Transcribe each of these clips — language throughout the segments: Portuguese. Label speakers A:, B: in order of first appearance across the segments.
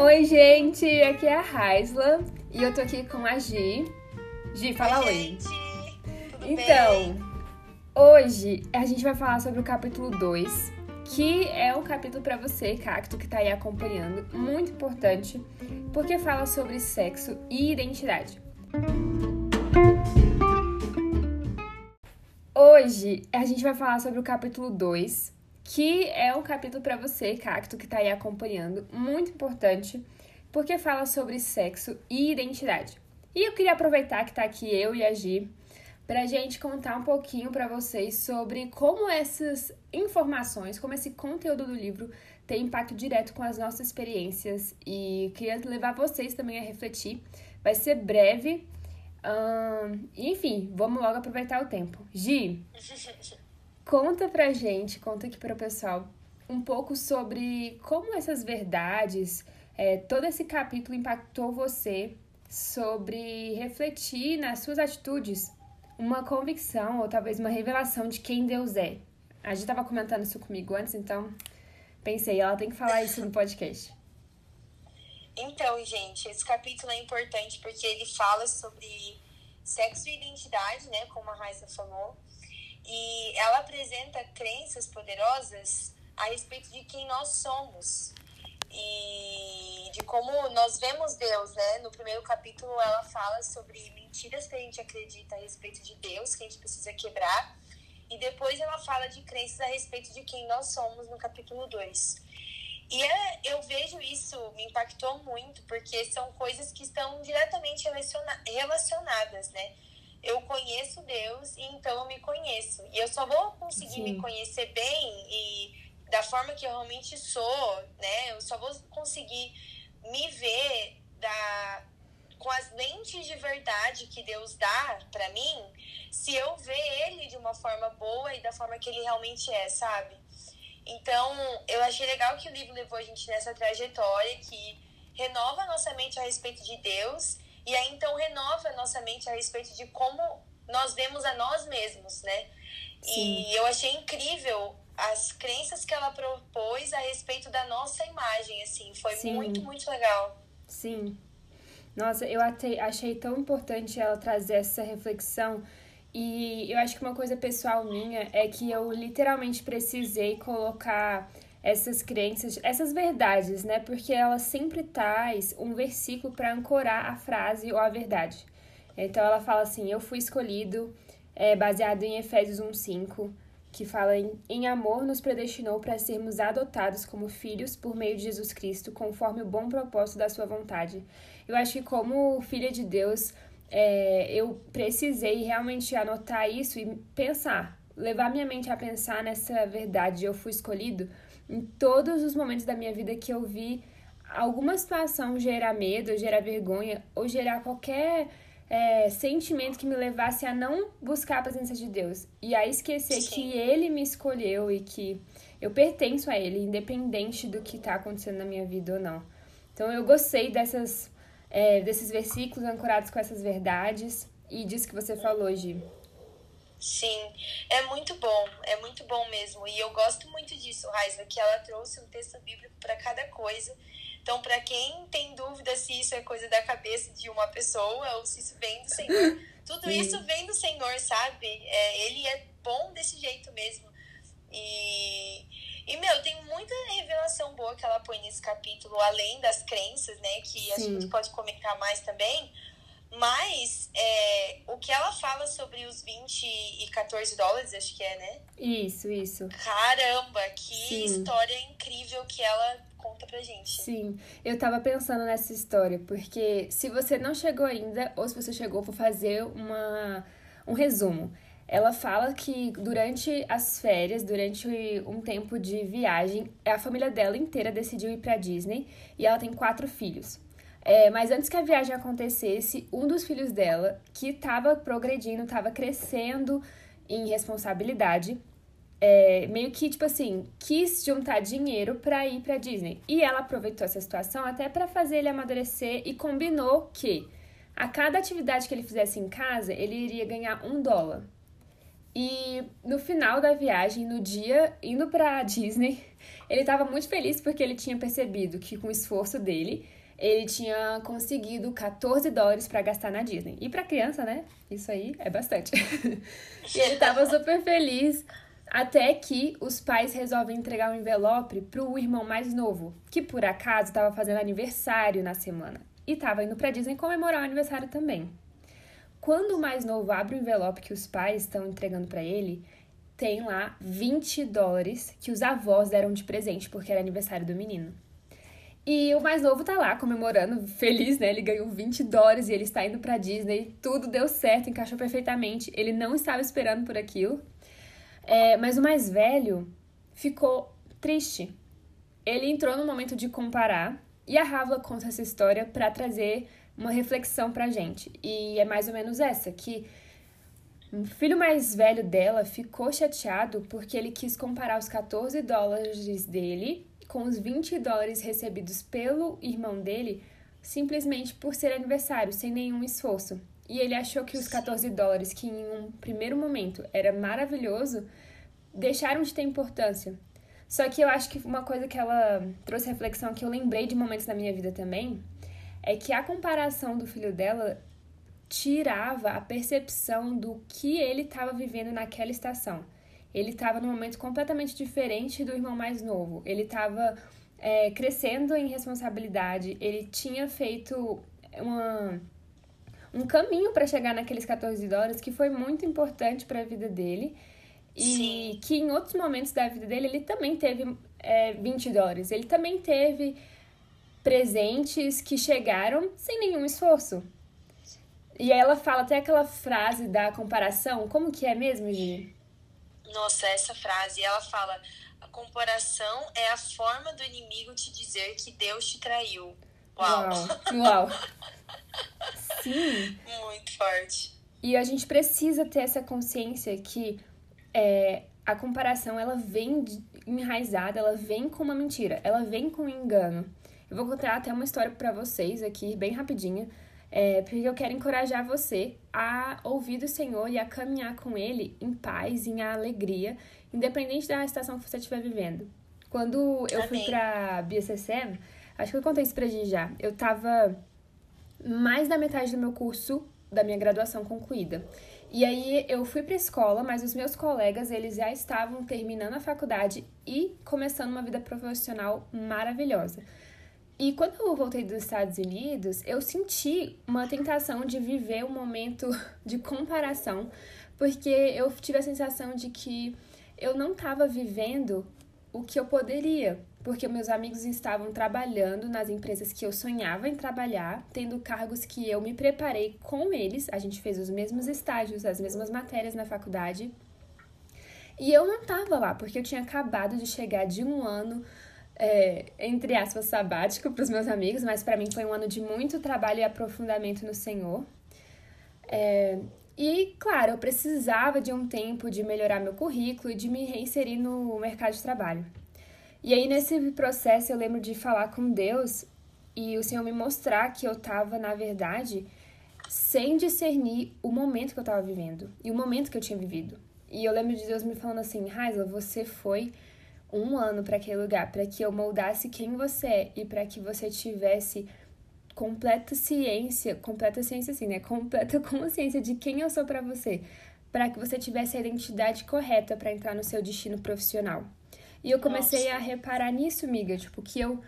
A: Oi, gente, aqui é a Raisla e eu tô aqui com a Gi. Gi, fala oi.
B: oi. Gente,
A: então,
B: bem?
A: hoje a gente vai falar sobre o capítulo 2, que é um capítulo para você, cacto, que tá aí acompanhando, muito importante, porque fala sobre sexo e identidade. Hoje a gente vai falar sobre o capítulo 2, que é um capítulo para você, cacto, que tá aí acompanhando, muito importante, porque fala sobre sexo e identidade. E eu queria aproveitar que tá aqui eu e a Gi pra gente contar um pouquinho para vocês sobre como essas informações, como esse conteúdo do livro tem impacto direto com as nossas experiências e queria levar vocês também a refletir. Vai ser breve. Hum, enfim, vamos logo aproveitar o tempo. Gi, Conta pra gente, conta aqui para o pessoal um pouco sobre como essas verdades, é, todo esse capítulo impactou você sobre refletir nas suas atitudes uma convicção ou talvez uma revelação de quem Deus é. A gente estava comentando isso comigo antes, então pensei, ela tem que falar isso no podcast.
B: Então, gente, esse capítulo é importante porque ele fala sobre sexo e identidade, né, como a Raíssa falou. E ela apresenta crenças poderosas a respeito de quem nós somos e de como nós vemos Deus, né? No primeiro capítulo ela fala sobre mentiras que a gente acredita a respeito de Deus, que a gente precisa quebrar. E depois ela fala de crenças a respeito de quem nós somos no capítulo 2. E é, eu vejo isso, me impactou muito, porque são coisas que estão diretamente relaciona relacionadas, né? Eu conheço Deus e então eu me conheço. E eu só vou conseguir Sim. me conhecer bem e da forma que eu realmente sou, né? Eu só vou conseguir me ver da com as lentes de verdade que Deus dá para mim, se eu ver ele de uma forma boa e da forma que ele realmente é, sabe? Então, eu achei legal que o livro levou a gente nessa trajetória que renova nossa mente a respeito de Deus e aí então renova a nossa mente a respeito de como nós vemos a nós mesmos, né? Sim. E eu achei incrível as crenças que ela propôs a respeito da nossa imagem, assim, foi Sim. muito, muito legal.
A: Sim. Nossa, eu achei tão importante ela trazer essa reflexão. E eu acho que uma coisa pessoal minha é que eu literalmente precisei colocar essas crenças, essas verdades, né? Porque ela sempre traz um versículo para ancorar a frase ou a verdade. Então ela fala assim: Eu fui escolhido, é, baseado em Efésios 1,5, que fala em, em amor nos predestinou para sermos adotados como filhos por meio de Jesus Cristo, conforme o bom propósito da sua vontade. Eu acho que, como filha de Deus, é, eu precisei realmente anotar isso e pensar, levar minha mente a pensar nessa verdade. Eu fui escolhido em todos os momentos da minha vida que eu vi alguma situação gerar medo, gerar vergonha ou gerar qualquer é, sentimento que me levasse a não buscar a presença de Deus e a esquecer Sim. que Ele me escolheu e que eu pertenço a Ele, independente do que está acontecendo na minha vida ou não. Então eu gostei dessas, é, desses versículos ancorados com essas verdades e disso que você falou, Gi.
B: Sim, é muito bom, é muito bom mesmo. E eu gosto muito disso, Raiza, que ela trouxe um texto bíblico para cada coisa. Então, para quem tem dúvida se isso é coisa da cabeça de uma pessoa ou se isso vem do Senhor, tudo isso vem do Senhor, sabe? É, ele é bom desse jeito mesmo. E, e, meu, tem muita revelação boa que ela põe nesse capítulo, além das crenças, né? Que Sim. a gente pode comentar mais também. Mas é, o que ela fala sobre os 20 e 14 dólares, acho que é, né?
A: Isso, isso.
B: Caramba, que Sim. história incrível que ela conta pra gente.
A: Sim, eu tava pensando nessa história, porque se você não chegou ainda, ou se você chegou, vou fazer uma, um resumo. Ela fala que durante as férias, durante um tempo de viagem, a família dela inteira decidiu ir pra Disney e ela tem quatro filhos. É, mas antes que a viagem acontecesse, um dos filhos dela, que estava progredindo, estava crescendo em responsabilidade, é, meio que, tipo assim, quis juntar dinheiro para ir para Disney. E ela aproveitou essa situação até para fazer ele amadurecer e combinou que a cada atividade que ele fizesse em casa, ele iria ganhar um dólar. E no final da viagem, no dia indo pra Disney, ele estava muito feliz porque ele tinha percebido que com o esforço dele, ele tinha conseguido 14 dólares para gastar na Disney. E para criança, né? Isso aí é bastante. e ele estava super feliz até que os pais resolvem entregar um envelope pro irmão mais novo, que por acaso estava fazendo aniversário na semana e estava indo para Disney comemorar o aniversário também. Quando o mais novo abre o envelope que os pais estão entregando para ele, tem lá 20 dólares que os avós deram de presente porque era aniversário do menino. E o mais novo tá lá comemorando, feliz, né? Ele ganhou 20 dólares e ele está indo pra Disney. Tudo deu certo, encaixou perfeitamente. Ele não estava esperando por aquilo. É, mas o mais velho ficou triste. Ele entrou no momento de comparar e a Ravla conta essa história para trazer uma reflexão pra gente. E é mais ou menos essa, que o filho mais velho dela ficou chateado porque ele quis comparar os 14 dólares dele com os 20 dólares recebidos pelo irmão dele simplesmente por ser aniversário, sem nenhum esforço. E ele achou que os 14 dólares, que em um primeiro momento era maravilhoso, deixaram de ter importância. Só que eu acho que uma coisa que ela trouxe reflexão, que eu lembrei de momentos na minha vida também, é que a comparação do filho dela tirava a percepção do que ele estava vivendo naquela estação. Ele estava num momento completamente diferente do irmão mais novo. Ele estava é, crescendo em responsabilidade. Ele tinha feito uma, um caminho para chegar naqueles 14 dólares que foi muito importante para a vida dele. E Sim. que em outros momentos da vida dele ele também teve é, 20 dólares. Ele também teve presentes que chegaram sem nenhum esforço. E ela fala até aquela frase da comparação, como que é mesmo, Gi?
B: Nossa, essa frase, ela fala: a comparação é a forma do inimigo te dizer que Deus te traiu. Uau!
A: Uau! Uau. Sim!
B: Muito forte.
A: E a gente precisa ter essa consciência que é, a comparação ela vem enraizada, ela vem com uma mentira, ela vem com um engano. Eu vou contar até uma história para vocês aqui, bem rapidinha, é, porque eu quero encorajar você a ouvir do Senhor e a caminhar com Ele em paz, em alegria, independente da estação que você estiver vivendo. Quando eu Amém. fui pra BSSM, acho que eu contei isso pra gente já, eu tava mais da metade do meu curso da minha graduação concluída. E aí eu fui para escola, mas os meus colegas, eles já estavam terminando a faculdade e começando uma vida profissional maravilhosa. E quando eu voltei dos Estados Unidos, eu senti uma tentação de viver um momento de comparação, porque eu tive a sensação de que eu não estava vivendo o que eu poderia, porque meus amigos estavam trabalhando nas empresas que eu sonhava em trabalhar, tendo cargos que eu me preparei com eles, a gente fez os mesmos estágios, as mesmas matérias na faculdade. E eu não estava lá, porque eu tinha acabado de chegar de um ano é, entre aspas, sabático para os meus amigos, mas para mim foi um ano de muito trabalho e aprofundamento no Senhor. É, e, claro, eu precisava de um tempo de melhorar meu currículo e de me reinserir no mercado de trabalho. E aí, nesse processo, eu lembro de falar com Deus e o Senhor me mostrar que eu estava, na verdade, sem discernir o momento que eu estava vivendo e o momento que eu tinha vivido. E eu lembro de Deus me falando assim: Raisla, você foi um ano para aquele lugar, para que eu moldasse quem você é e para que você tivesse completa ciência, completa ciência assim, né? Completa consciência de quem eu sou para você, para que você tivesse a identidade correta para entrar no seu destino profissional. E eu comecei Nossa. a reparar nisso, miga, tipo que eu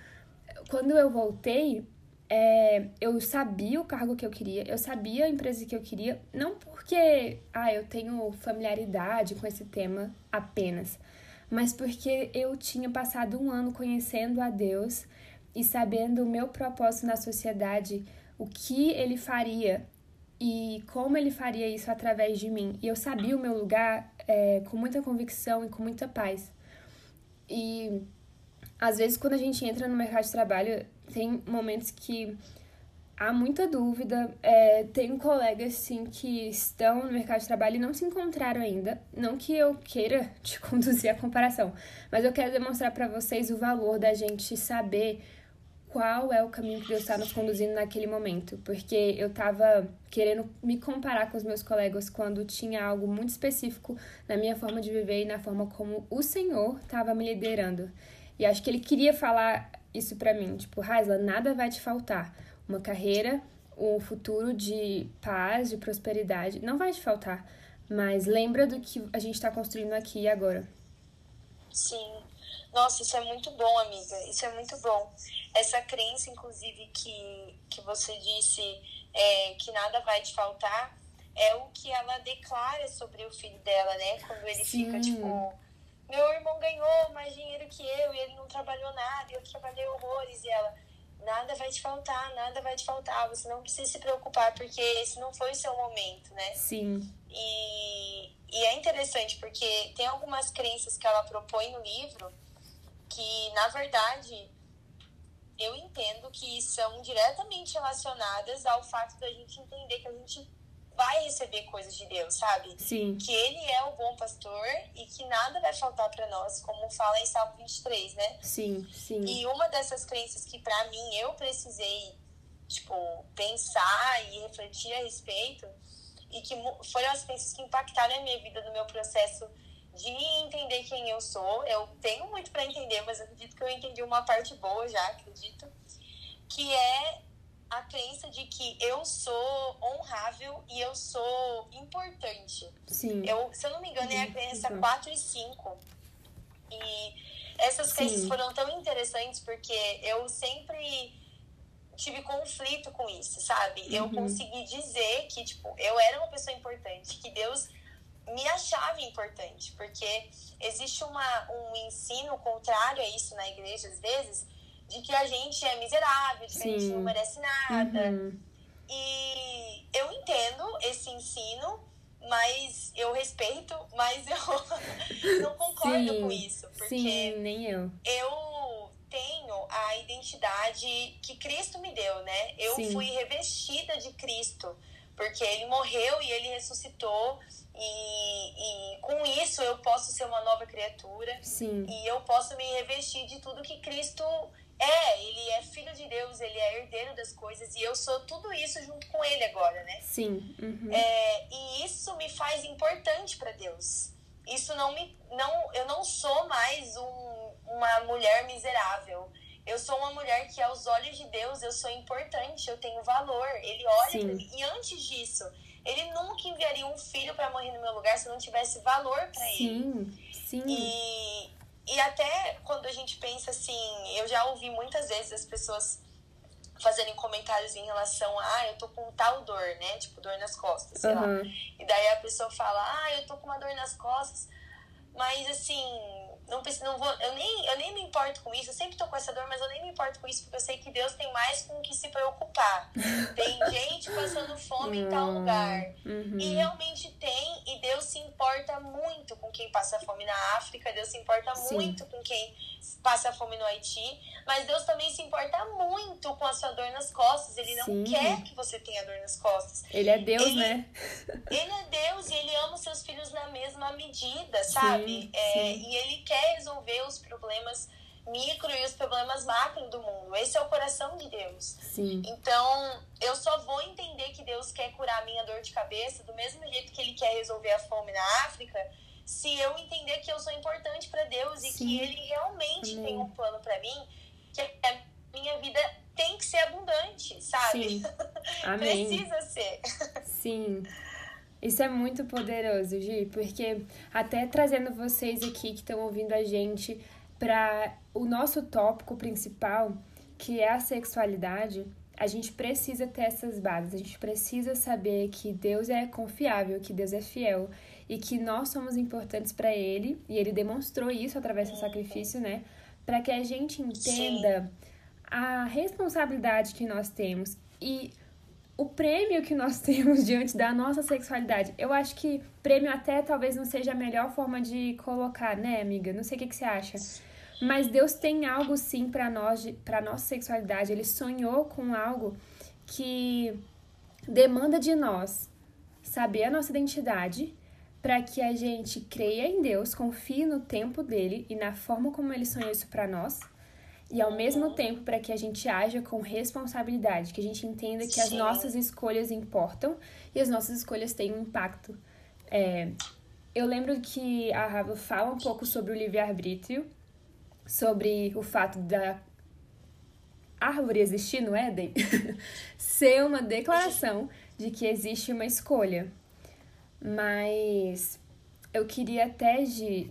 A: quando eu voltei, é, eu sabia o cargo que eu queria, eu sabia a empresa que eu queria, não porque ah, eu tenho familiaridade com esse tema apenas, mas porque eu tinha passado um ano conhecendo a Deus e sabendo o meu propósito na sociedade, o que ele faria e como ele faria isso através de mim. E eu sabia o meu lugar é, com muita convicção e com muita paz. E às vezes, quando a gente entra no mercado de trabalho, tem momentos que há muita dúvida. É, tenho colegas, sim, que estão no mercado de trabalho e não se encontraram ainda. Não que eu queira te conduzir a comparação, mas eu quero demonstrar para vocês o valor da gente saber qual é o caminho que Deus está nos conduzindo naquele momento, porque eu estava querendo me comparar com os meus colegas quando tinha algo muito específico na minha forma de viver e na forma como o Senhor estava me liderando. E acho que ele queria falar isso para mim, tipo, Raisla, nada vai te faltar. Uma carreira, um futuro de paz, de prosperidade, não vai te faltar. Mas lembra do que a gente está construindo aqui e agora.
B: Sim. Nossa, isso é muito bom, amiga. Isso é muito bom. Essa crença, inclusive, que, que você disse é, que nada vai te faltar, é o que ela declara sobre o filho dela, né? Quando ele Sim. fica, tipo, meu irmão ganhou mais dinheiro que eu e ele não trabalhou nada, e eu trabalhei horrores. E ela, nada vai te faltar, nada vai te faltar, você não precisa se preocupar, porque esse não foi o seu momento, né?
A: Sim.
B: E, e é interessante, porque tem algumas crenças que ela propõe no livro que, na verdade, eu entendo que são diretamente relacionadas ao fato da gente entender que a gente vai receber coisas de Deus, sabe?
A: Sim.
B: Que ele é o bom pastor e que nada vai faltar para nós, como fala em Salmo 23, né?
A: Sim, sim.
B: E uma dessas crenças que para mim eu precisei, tipo, pensar e refletir a respeito e que foram as crenças que impactaram a minha vida no meu processo de entender quem eu sou. Eu tenho muito para entender, mas acredito que eu entendi uma parte boa já, acredito. Que é a crença de que eu sou honrável e eu sou importante.
A: Sim.
B: Eu, se eu não me engano, é a crença uhum. 4 e 5. E essas crenças Sim. foram tão interessantes porque eu sempre tive conflito com isso, sabe? Uhum. Eu consegui dizer que, tipo, eu era uma pessoa importante, que Deus me achava importante, porque existe uma, um ensino contrário a isso na igreja, às vezes, de que a gente é miserável, de que Sim. a gente não merece nada. Uhum. E eu entendo esse ensino, mas eu respeito, mas eu não concordo Sim. com isso. Porque
A: Sim, nem eu.
B: Eu tenho a identidade que Cristo me deu, né? Eu Sim. fui revestida de Cristo, porque ele morreu e ele ressuscitou. E, e com isso eu posso ser uma nova criatura.
A: Sim.
B: E eu posso me revestir de tudo que Cristo é, ele é filho de Deus, ele é herdeiro das coisas e eu sou tudo isso junto com ele agora, né?
A: Sim. Uhum.
B: É, e isso me faz importante para Deus. Isso não me, não, eu não sou mais um, uma mulher miserável. Eu sou uma mulher que aos olhos de Deus eu sou importante, eu tenho valor. Ele olha para mim e antes disso, ele nunca enviaria um filho para morrer no meu lugar se não tivesse valor para ele.
A: Sim. Sim.
B: E e até quando a gente pensa assim, eu já ouvi muitas vezes as pessoas fazerem comentários em relação a, ah, eu tô com tal dor, né? Tipo, dor nas costas, sei uhum. lá. E daí a pessoa fala, ah, eu tô com uma dor nas costas. Mas assim, não, não vou, eu, nem, eu nem me importo com isso, eu sempre tô com essa dor, mas eu nem me importo com isso, porque eu sei que Deus tem mais com o que se preocupar. Tem gente passando fome em tal lugar.
A: Uhum.
B: E realmente tem, e Deus se importa muito com quem passa fome na África, Deus se importa Sim. muito com quem passa fome no Haiti, mas Deus também se importa muito com a sua dor nas costas. Ele não Sim. quer que você tenha dor nas costas.
A: Ele é Deus,
B: ele,
A: né?
B: Ele é Deus e ele ama seus filhos na mesma medida, sabe?
A: Sim,
B: é, e ele quer resolver os problemas micro e os problemas macro do mundo. Esse é o coração de Deus.
A: Sim.
B: Então, eu só vou entender que Deus quer curar a minha dor de cabeça do mesmo jeito que ele quer resolver a fome na África, se eu entender que eu sou importante para Deus e Sim. que ele realmente Amém. tem um plano para mim, que a minha vida tem que ser abundante, sabe?
A: Sim. Amém.
B: Precisa ser.
A: Sim. Isso é muito poderoso, Gi, porque até trazendo vocês aqui que estão ouvindo a gente para o nosso tópico principal, que é a sexualidade, a gente precisa ter essas bases, a gente precisa saber que Deus é confiável, que Deus é fiel e que nós somos importantes para Ele, e Ele demonstrou isso através do sacrifício, né? Para que a gente entenda a responsabilidade que nós temos e o prêmio que nós temos diante da nossa sexualidade. Eu acho que prêmio até talvez não seja a melhor forma de colocar, né, amiga? Não sei o que, que você acha. Mas Deus tem algo sim para nós, para nossa sexualidade. Ele sonhou com algo que demanda de nós saber a nossa identidade para que a gente creia em Deus, confie no tempo dele e na forma como ele sonhou isso para nós e ao mesmo tempo para que a gente haja com responsabilidade, que a gente entenda que Sim. as nossas escolhas importam e as nossas escolhas têm um impacto. É, eu lembro que a Rava fala um pouco sobre o livre-arbítrio, sobre o fato da árvore existir no Éden ser uma declaração de que existe uma escolha. Mas eu queria até de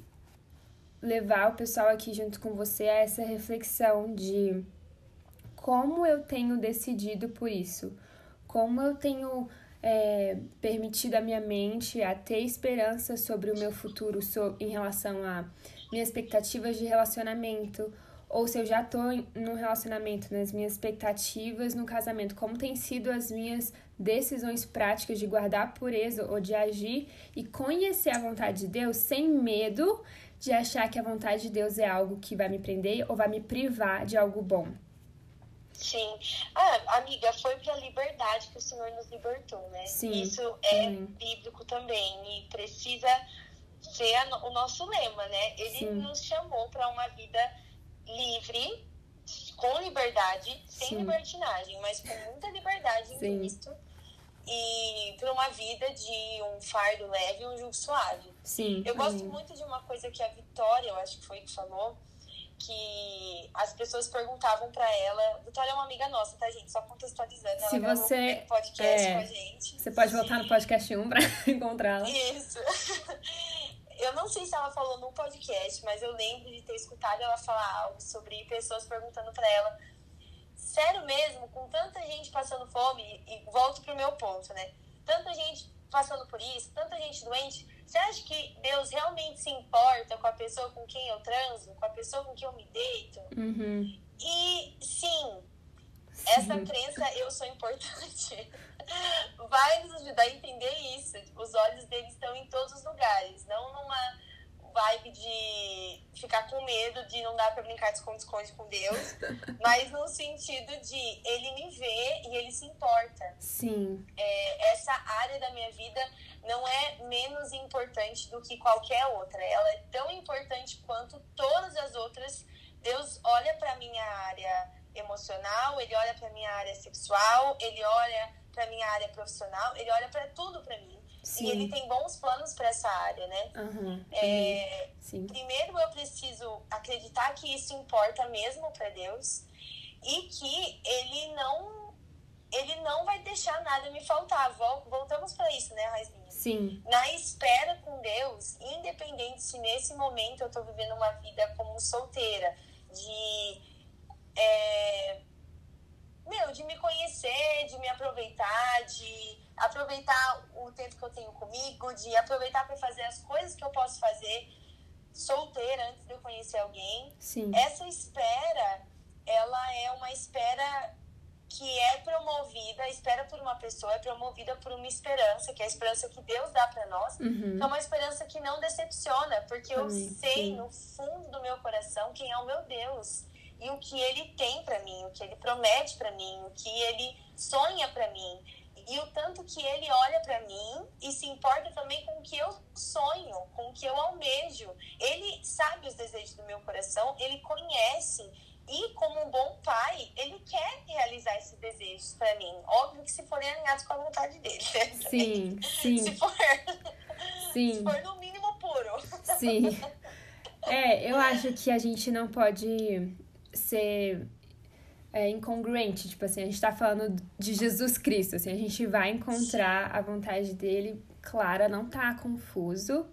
A: levar o pessoal aqui junto com você a essa reflexão de como eu tenho decidido por isso, como eu tenho é, permitido a minha mente a ter esperança sobre o meu futuro so, em relação a minhas expectativas de relacionamento, ou se eu já tô num relacionamento, nas minhas expectativas no casamento, como tem sido as minhas decisões práticas de guardar a pureza ou de agir e conhecer a vontade de Deus sem medo de achar que a vontade de Deus é algo que vai me prender ou vai me privar de algo bom.
B: Sim. Ah, amiga, foi para a liberdade que o Senhor nos libertou, né? Sim. Isso é bíblico também e precisa ser o nosso lema, né? Ele Sim. nos chamou para uma vida livre, com liberdade, sem Sim. libertinagem, mas com muita liberdade em Sim. Cristo. Para uma vida de um fardo leve e um jugo suave.
A: Sim.
B: Eu gosto muito de uma coisa que a Vitória, eu acho que foi que falou, que as pessoas perguntavam para ela. Vitória é uma amiga nossa, tá, gente? Só contextualizando.
A: Se ela você.
B: podcast é, com a gente.
A: Você pode voltar no podcast 1 pra encontrá-la.
B: Isso. eu não sei se ela falou no podcast, mas eu lembro de ter escutado ela falar algo sobre pessoas perguntando para ela. Sério mesmo, com tanta gente passando fome, e volto pro meu ponto, né? Tanta gente passando por isso, tanta gente doente. Você acha que Deus realmente se importa com a pessoa com quem eu transo, com a pessoa com quem eu me deito?
A: Uhum.
B: E sim, essa crença eu sou importante vai nos ajudar a entender isso. Os olhos dele estão em todos os lugares, não numa vibe de ficar com medo de não dar para brincar de esconde-esconde com Deus, mas no sentido de ele me vê e ele se importa.
A: Sim.
B: É, essa área da minha vida não é menos importante do que qualquer outra. Ela é tão importante quanto todas as outras. Deus olha para minha área emocional, ele olha para minha área sexual, ele olha para minha área profissional, ele olha para tudo para mim. Sim. E ele tem bons planos para essa área, né?
A: Uhum.
B: É, Sim. Primeiro eu preciso acreditar que isso importa mesmo para Deus e que ele não ele não vai deixar nada me faltar. Voltamos para isso, né, Raizinha?
A: Sim.
B: Na espera com Deus, independente se nesse momento eu estou vivendo uma vida como solteira, de é, meu, de me conhecer, de me aproveitar, de aproveitar o tempo que eu tenho comigo, de aproveitar para fazer as coisas que eu posso fazer solteira antes de eu conhecer alguém.
A: Sim.
B: Essa espera, ela é uma espera que é promovida, a espera por uma pessoa é promovida por uma esperança, que é a esperança que Deus dá para nós,
A: uhum.
B: que é uma esperança que não decepciona, porque eu sei sim. no fundo do meu coração quem é o meu Deus e o que ele tem para mim, o que ele promete para mim, o que ele sonha para mim. E o tanto que ele olha para mim e se importa também com o que eu sonho, com o que eu almejo. Ele sabe os desejos do meu coração, ele conhece e como um bom pai, ele quer realizar esses desejos para mim. Óbvio que se forem alinhados com a vontade dele. Né?
A: Sim, sim.
B: Se for,
A: sim.
B: se for no mínimo puro.
A: Sim. É, eu acho que a gente não pode ser é, incongruente. Tipo assim, a gente tá falando de Jesus Cristo, assim, a gente vai encontrar a vontade dele clara, não tá confuso,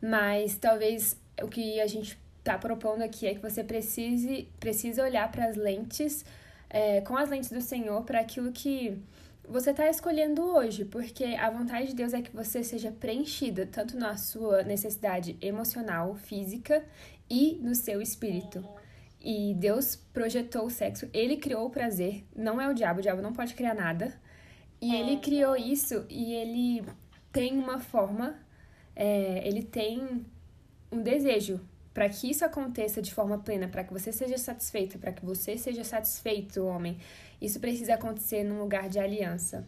A: mas talvez o que a gente tá propondo aqui é que você precise, precise olhar para as lentes, é, com as lentes do Senhor, para aquilo que você está escolhendo hoje, porque a vontade de Deus é que você seja preenchida tanto na sua necessidade emocional, física e no seu espírito. E Deus projetou o sexo, ele criou o prazer, não é o diabo, o diabo não pode criar nada. E é. ele criou isso e ele tem uma forma, é, ele tem um desejo para que isso aconteça de forma plena, para que você seja satisfeito, para que você seja satisfeito, homem. Isso precisa acontecer num lugar de aliança.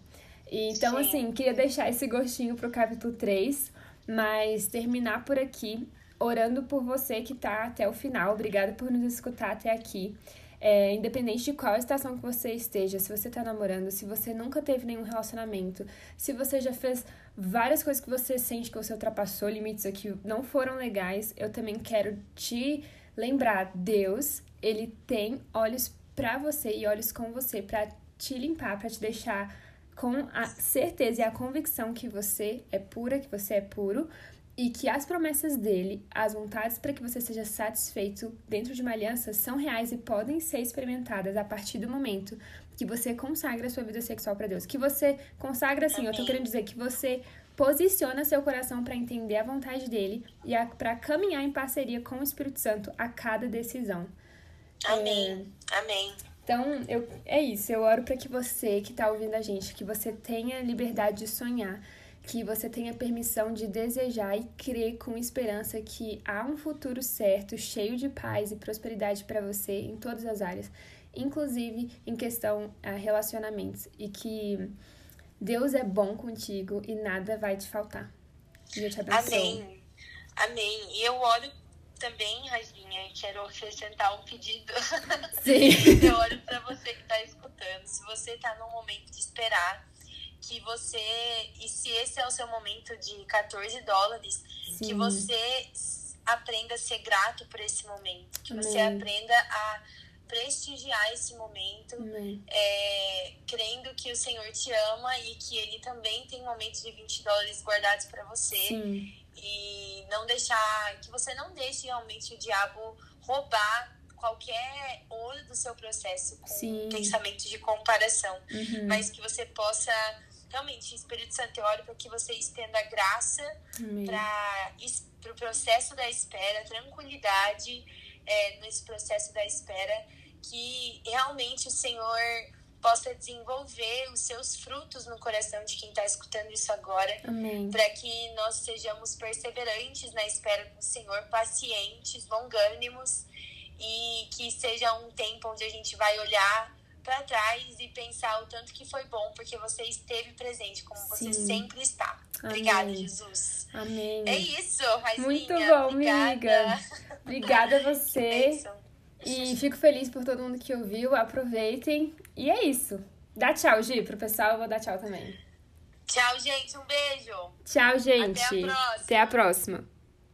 A: E, então, Sim. assim, queria deixar esse gostinho pro capítulo 3, mas terminar por aqui orando por você que está até o final. Obrigada por nos escutar até aqui. É, independente de qual estação que você esteja, se você tá namorando, se você nunca teve nenhum relacionamento, se você já fez várias coisas que você sente que você ultrapassou limites aqui não foram legais, eu também quero te lembrar, Deus, ele tem olhos para você e olhos com você para te limpar, para te deixar com a certeza e a convicção que você é pura, que você é puro e que as promessas dele, as vontades para que você seja satisfeito dentro de uma aliança são reais e podem ser experimentadas a partir do momento que você consagra a sua vida sexual para Deus. Que você consagra assim, eu tô querendo dizer que você posiciona seu coração para entender a vontade dele e para caminhar em parceria com o Espírito Santo a cada decisão.
B: Amém. É... Amém.
A: Então, eu, é isso. Eu oro para que você que está ouvindo a gente, que você tenha liberdade de sonhar, que você tenha permissão de desejar e crer com esperança que há um futuro certo, cheio de paz e prosperidade para você em todas as áreas, inclusive em questão a relacionamentos, e que Deus é bom contigo e nada vai te faltar. E eu te abençoo.
B: Amém. Amém. E eu oro também, Raginha, quero acrescentar um pedido.
A: Sim.
B: eu oro para você que está escutando. Se você está num momento de esperar, que você. E se esse é o seu momento de 14 dólares, Sim. que você aprenda a ser grato por esse momento. Que Amém. você aprenda a prestigiar esse momento, é, crendo que o Senhor te ama e que Ele também tem momentos de 20 dólares guardados para você.
A: Sim.
B: E não deixar, que você não deixe realmente o diabo roubar qualquer ouro do seu processo com Sim. pensamento de comparação,
A: uhum.
B: mas que você possa realmente, Espírito Santo, eu oro para que você estenda graça para o pro processo da espera, tranquilidade é, nesse processo da espera, que realmente o Senhor possa desenvolver os seus frutos no coração de quem está escutando isso agora, para que nós sejamos perseverantes na espera do Senhor, pacientes, longânimos e que seja um tempo onde a gente vai olhar para trás e pensar o tanto que foi bom, porque você esteve presente, como você Sim. sempre está. Obrigada, Amém. Jesus.
A: Amém.
B: É isso, Raizinha.
A: Muito bom, Obrigada. amiga. Obrigada a você. E fico feliz por todo mundo que ouviu. Aproveitem. E é isso. Dá tchau, Gi, pro pessoal. Eu vou dar tchau também.
B: Tchau, gente. Um beijo.
A: Tchau, gente.
B: Até a próxima.
A: Até a próxima.